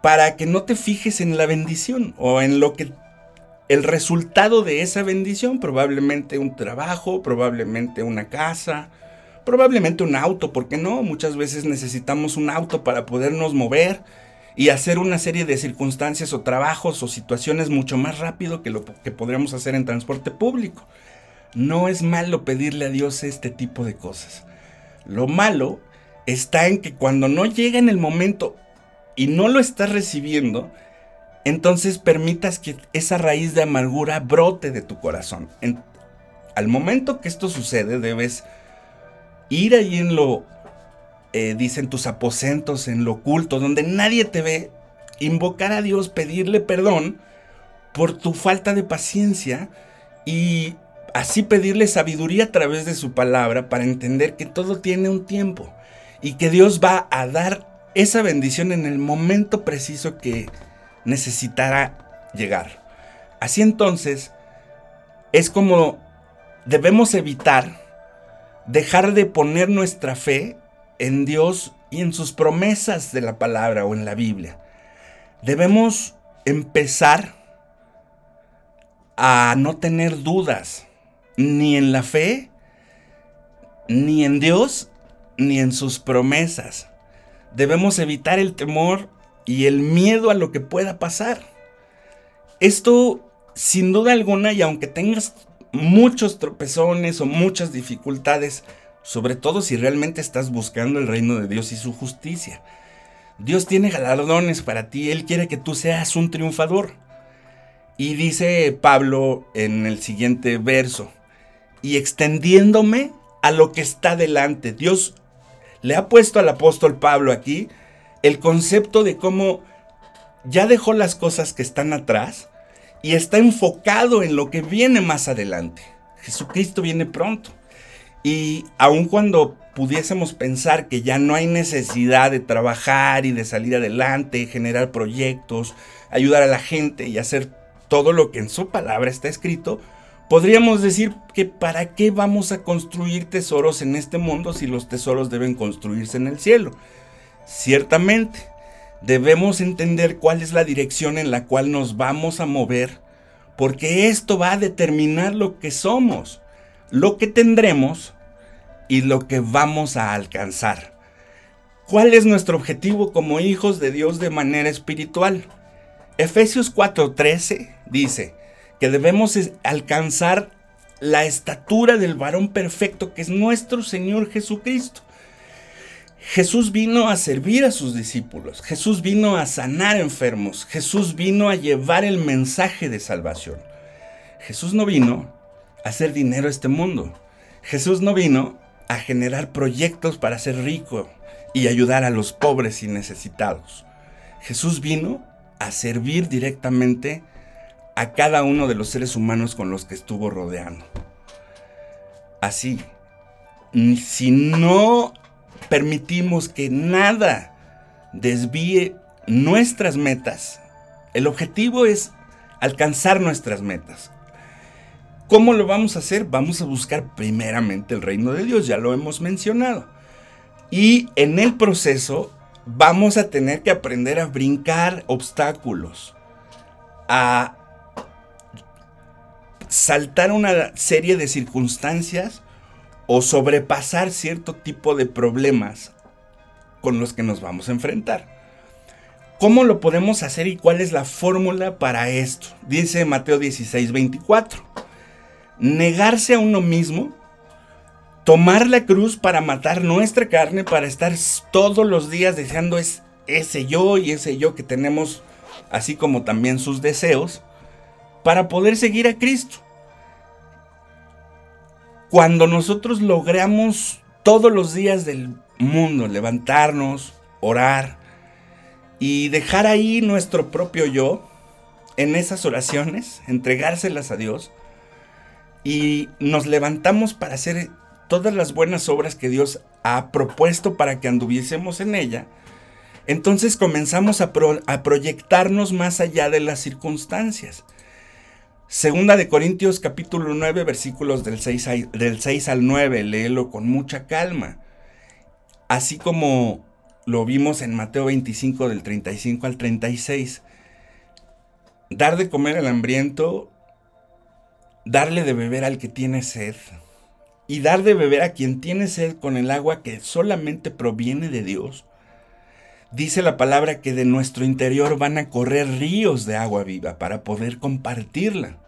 para que no te fijes en la bendición o en lo que el resultado de esa bendición, probablemente un trabajo, probablemente una casa, probablemente un auto, porque no, muchas veces necesitamos un auto para podernos mover y hacer una serie de circunstancias o trabajos o situaciones mucho más rápido que lo que podríamos hacer en transporte público. No es malo pedirle a Dios este tipo de cosas. Lo malo está en que cuando no llega en el momento y no lo estás recibiendo, entonces permitas que esa raíz de amargura brote de tu corazón. al momento que esto sucede, debes ir ahí en lo, eh, dicen tus aposentos, en lo oculto, donde nadie te ve, invocar a Dios, pedirle perdón por tu falta de paciencia y así pedirle sabiduría a través de su palabra para entender que todo tiene un tiempo y que Dios va a dar esa bendición en el momento preciso que necesitará llegar. Así entonces, es como debemos evitar dejar de poner nuestra fe en Dios y en sus promesas de la palabra o en la Biblia. Debemos empezar a no tener dudas ni en la fe, ni en Dios, ni en sus promesas. Debemos evitar el temor y el miedo a lo que pueda pasar. Esto, sin duda alguna, y aunque tengas muchos tropezones o muchas dificultades, sobre todo si realmente estás buscando el reino de Dios y su justicia. Dios tiene galardones para ti, Él quiere que tú seas un triunfador. Y dice Pablo en el siguiente verso, y extendiéndome a lo que está delante. Dios le ha puesto al apóstol Pablo aquí el concepto de cómo ya dejó las cosas que están atrás y está enfocado en lo que viene más adelante. Jesucristo viene pronto. Y aun cuando pudiésemos pensar que ya no hay necesidad de trabajar y de salir adelante, generar proyectos, ayudar a la gente y hacer todo lo que en su palabra está escrito, podríamos decir que para qué vamos a construir tesoros en este mundo si los tesoros deben construirse en el cielo. Ciertamente, debemos entender cuál es la dirección en la cual nos vamos a mover, porque esto va a determinar lo que somos, lo que tendremos y lo que vamos a alcanzar. ¿Cuál es nuestro objetivo como hijos de Dios de manera espiritual? Efesios 4:13 dice que debemos alcanzar la estatura del varón perfecto que es nuestro Señor Jesucristo. Jesús vino a servir a sus discípulos, Jesús vino a sanar enfermos, Jesús vino a llevar el mensaje de salvación. Jesús no vino a hacer dinero a este mundo. Jesús no vino a generar proyectos para ser rico y ayudar a los pobres y necesitados. Jesús vino a servir directamente a cada uno de los seres humanos con los que estuvo rodeando. Así, si no permitimos que nada desvíe nuestras metas, el objetivo es alcanzar nuestras metas. ¿Cómo lo vamos a hacer? Vamos a buscar primeramente el reino de Dios, ya lo hemos mencionado. Y en el proceso vamos a tener que aprender a brincar obstáculos, a saltar una serie de circunstancias o sobrepasar cierto tipo de problemas con los que nos vamos a enfrentar. ¿Cómo lo podemos hacer y cuál es la fórmula para esto? Dice Mateo 16, 24 negarse a uno mismo, tomar la cruz para matar nuestra carne, para estar todos los días deseando es, ese yo y ese yo que tenemos, así como también sus deseos, para poder seguir a Cristo. Cuando nosotros logramos todos los días del mundo levantarnos, orar y dejar ahí nuestro propio yo en esas oraciones, entregárselas a Dios, y nos levantamos para hacer todas las buenas obras que Dios ha propuesto para que anduviésemos en ella, entonces comenzamos a, proyectarnos más allá de las circunstancias. Segunda de Corintios capítulo 9 versículos del 6, del 6 al 9, léelo con mucha calma. Así como lo vimos en Mateo 25 del 35 al 36. Dar de comer al hambriento darle de beber al que tiene sed y dar de beber a quien tiene sed con el agua que solamente proviene de Dios. Dice la palabra que de nuestro interior van a correr ríos de agua viva para poder compartirla.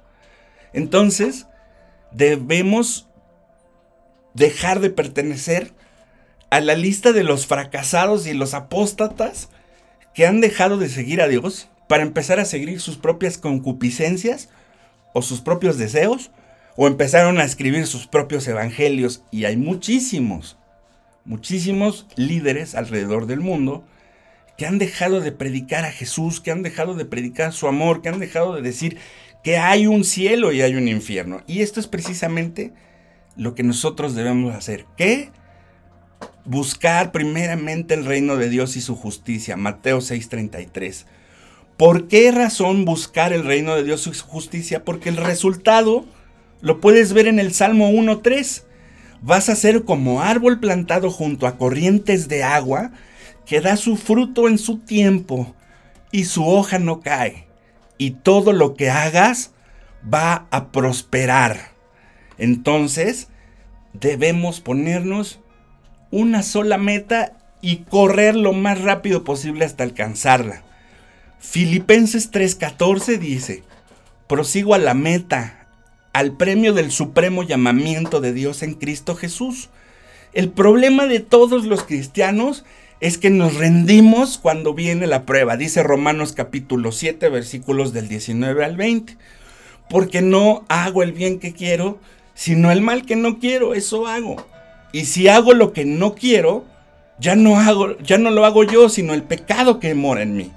Entonces, debemos dejar de pertenecer a la lista de los fracasados y los apóstatas que han dejado de seguir a Dios para empezar a seguir sus propias concupiscencias o sus propios deseos o empezaron a escribir sus propios evangelios y hay muchísimos, muchísimos líderes alrededor del mundo que han dejado de predicar a Jesús, que han dejado de predicar su amor, que han dejado de decir que hay un cielo y hay un infierno. Y esto es precisamente lo que nosotros debemos hacer. ¿Qué? Buscar primeramente el reino de Dios y su justicia. Mateo 6:33. ¿Por qué razón buscar el reino de Dios y su justicia? Porque el resultado lo puedes ver en el Salmo 1.3. Vas a ser como árbol plantado junto a corrientes de agua que da su fruto en su tiempo y su hoja no cae. Y todo lo que hagas va a prosperar. Entonces, debemos ponernos una sola meta y correr lo más rápido posible hasta alcanzarla. Filipenses 3:14 dice, prosigo a la meta, al premio del supremo llamamiento de Dios en Cristo Jesús. El problema de todos los cristianos es que nos rendimos cuando viene la prueba, dice Romanos capítulo 7 versículos del 19 al 20, porque no hago el bien que quiero, sino el mal que no quiero, eso hago. Y si hago lo que no quiero, ya no hago, ya no lo hago yo, sino el pecado que mora en mí.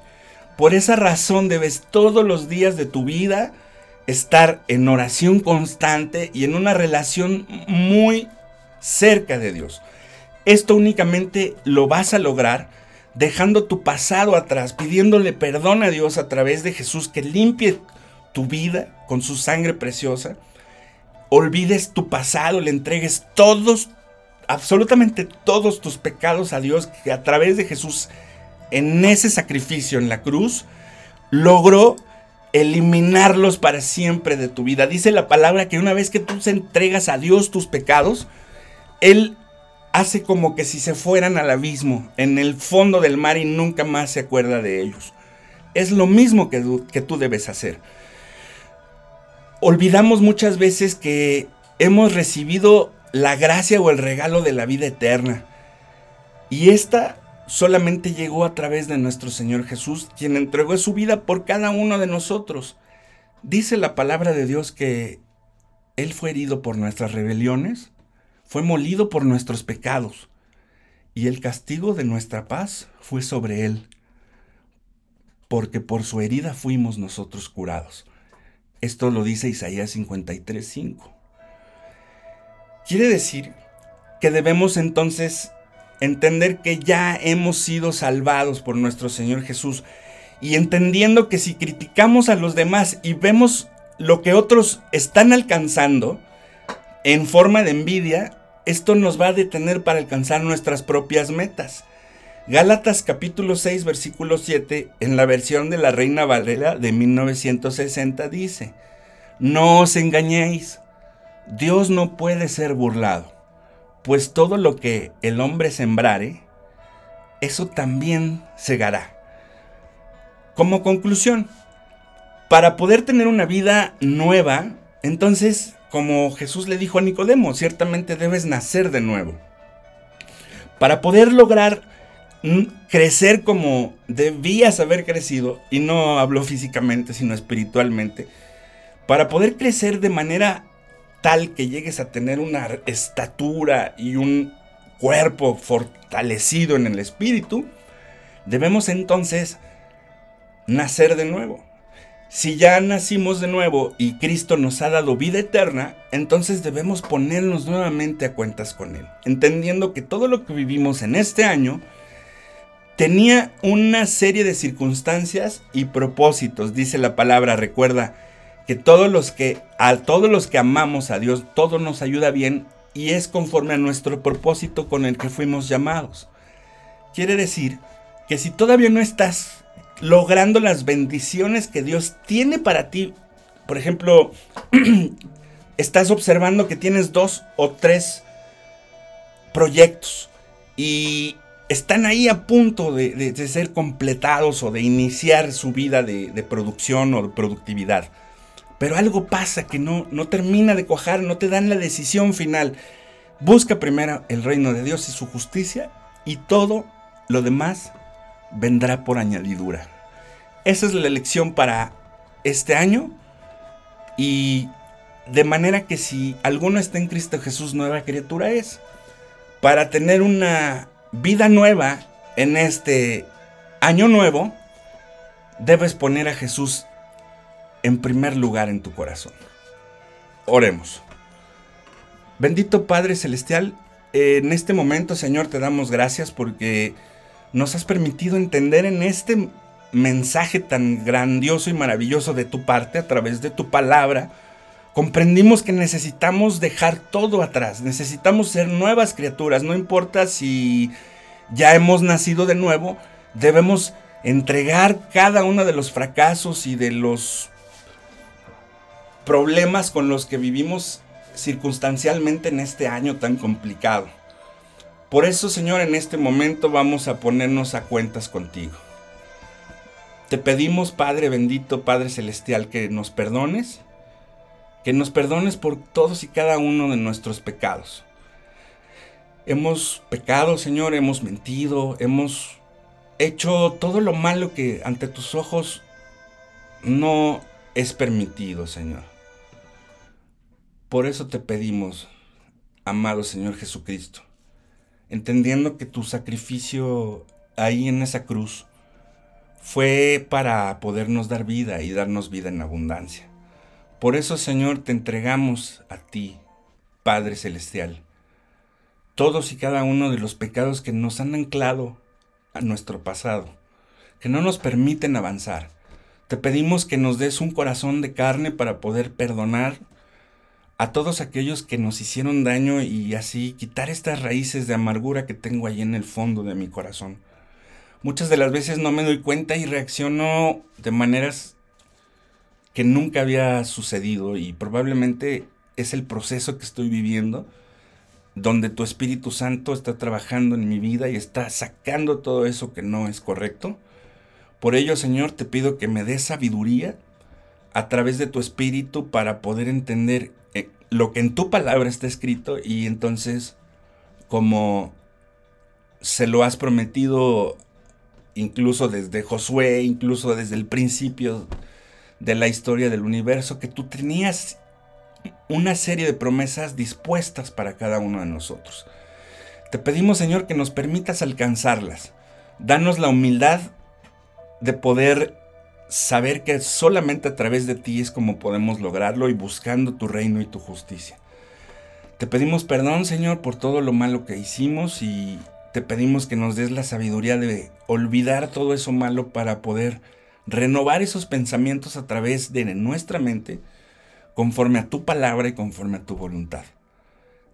Por esa razón debes todos los días de tu vida estar en oración constante y en una relación muy cerca de Dios. Esto únicamente lo vas a lograr dejando tu pasado atrás, pidiéndole perdón a Dios a través de Jesús que limpie tu vida con su sangre preciosa. Olvides tu pasado, le entregues todos, absolutamente todos tus pecados a Dios que a través de Jesús en ese sacrificio en la cruz logró eliminarlos para siempre de tu vida. Dice la palabra que una vez que tú se entregas a Dios tus pecados, Él hace como que si se fueran al abismo, en el fondo del mar y nunca más se acuerda de ellos. Es lo mismo que, tú debes hacer. Olvidamos muchas veces que hemos recibido la gracia o el regalo de la vida eterna. Y esta solamente llegó a través de nuestro Señor Jesús, quien entregó su vida por cada uno de nosotros. Dice la palabra de Dios que Él fue herido por nuestras rebeliones, fue molido por nuestros pecados, y el castigo de nuestra paz fue sobre Él, porque por su herida fuimos nosotros curados. Esto lo dice Isaías 53:5. Quiere decir que debemos entonces entender que ya hemos sido salvados por nuestro Señor Jesús y entendiendo que si criticamos a los demás y vemos lo que otros están alcanzando en forma de envidia, esto nos va a detener para alcanzar nuestras propias metas. Gálatas capítulo 6 versículo 7 en la versión de la Reina Valera de 1960 dice, No os engañéis, Dios no puede ser burlado pues todo lo que el hombre sembrare, eso también segará. Como conclusión, para poder tener una vida nueva, entonces, como Jesús le dijo a Nicodemo, ciertamente debes nacer de nuevo. Para poder lograr crecer como debías haber crecido, y no hablo físicamente, sino espiritualmente, para poder crecer de manera tal que llegues a tener una estatura y un cuerpo fortalecido en el espíritu, debemos entonces nacer de nuevo. Si ya nacimos de nuevo y Cristo nos ha dado vida eterna, entonces debemos ponernos nuevamente a cuentas con Él, entendiendo que todo lo que vivimos en este año tenía una serie de circunstancias y propósitos, dice la palabra, recuerda, que todos los que a todos los que amamos a Dios, todo nos ayuda bien y es conforme a nuestro propósito con el que fuimos llamados. Quiere decir que si todavía no estás logrando las bendiciones que Dios tiene para ti, por ejemplo, [clears throat] estás observando que tienes dos o tres proyectos y están ahí a punto de, ser completados o de iniciar su vida de, producción o de productividad. Pero algo pasa que no, no termina de cuajar, no te dan la decisión final. Busca primero el reino de Dios y su justicia y todo lo demás vendrá por añadidura. Esa es la lección para este año y de manera que si alguno está en Cristo Jesús, nueva criatura es. Para tener una vida nueva en este año nuevo, debes poner a Jesús en primer lugar en tu corazón. Oremos. Bendito Padre Celestial, en este momento, Señor, te damos gracias porque nos has permitido entender en este mensaje tan grandioso y maravilloso de tu parte a través de tu palabra. Comprendimos que necesitamos dejar todo atrás, necesitamos ser nuevas criaturas, no importa si ya hemos nacido de nuevo, debemos entregar cada uno de los fracasos y de los problemas con los que vivimos circunstancialmente en este año tan complicado. Por eso, Señor, en este momento vamos a ponernos a cuentas contigo. Te pedimos, Padre bendito, Padre celestial, que nos perdones, que nos perdones por todos y cada uno de nuestros pecados. Hemos pecado, Señor, hemos mentido, hemos hecho todo lo malo que ante tus ojos no es permitido, Señor. Por eso te pedimos, amado Señor Jesucristo, entendiendo que tu sacrificio ahí en esa cruz fue para podernos dar vida y darnos vida en abundancia. Por eso, Señor, te entregamos a ti, Padre Celestial, todos y cada uno de los pecados que nos han anclado a nuestro pasado, que no nos permiten avanzar. Te pedimos que nos des un corazón de carne para poder perdonar a todos aquellos que nos hicieron daño y así quitar estas raíces de amargura que tengo ahí en el fondo de mi corazón. Muchas de las veces no me doy cuenta y reacciono de maneras que nunca había sucedido y probablemente es el proceso que estoy viviendo donde tu Espíritu Santo está trabajando en mi vida y está sacando todo eso que no es correcto. Por ello, Señor, te pido que me des sabiduría a través de tu Espíritu para poder entender eh, lo que en tu palabra está escrito y entonces, como se lo has prometido incluso desde Josué, incluso desde el principio de la historia del universo, que tú tenías una serie de promesas dispuestas para cada uno de nosotros. Te pedimos, Señor, que nos permitas alcanzarlas. Danos la humildad de poder saber que solamente a través de ti es como podemos lograrlo y buscando tu reino y tu justicia. Te pedimos perdón, Señor, por todo lo malo que hicimos y te pedimos que nos des la sabiduría de olvidar todo eso malo para poder renovar esos pensamientos a través de nuestra mente conforme a tu palabra y conforme a tu voluntad.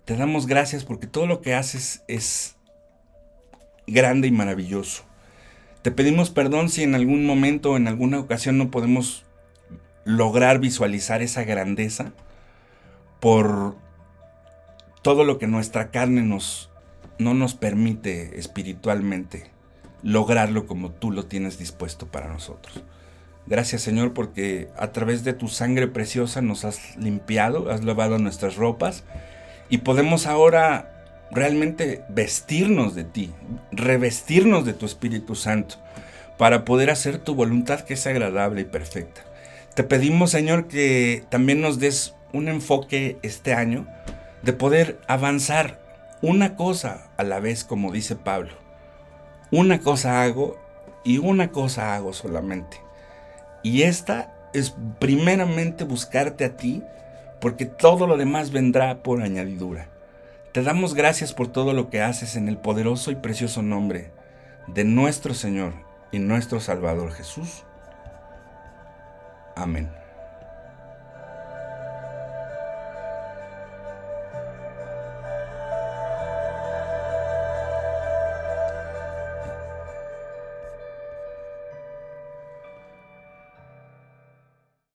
Te damos gracias porque todo lo que haces es grande y maravilloso. Te pedimos perdón si en algún momento o en alguna ocasión no podemos lograr visualizar esa grandeza por todo lo que nuestra carne nos, no nos permite espiritualmente lograrlo como tú lo tienes dispuesto para nosotros. Gracias Señor porque a través de tu sangre preciosa nos has limpiado, has lavado nuestras ropas y podemos ahora realmente vestirnos de ti, revestirnos de tu Espíritu Santo para poder hacer tu voluntad que es agradable y perfecta. Te pedimos Señor que también nos des un enfoque este año de poder avanzar una cosa a la vez como dice Pablo. Una cosa hago y una cosa hago solamente y esta es primeramente buscarte a ti, porque todo lo demás vendrá por añadidura. Te damos gracias por todo lo que haces en el poderoso y precioso nombre de nuestro Señor y nuestro Salvador Jesús. Amén.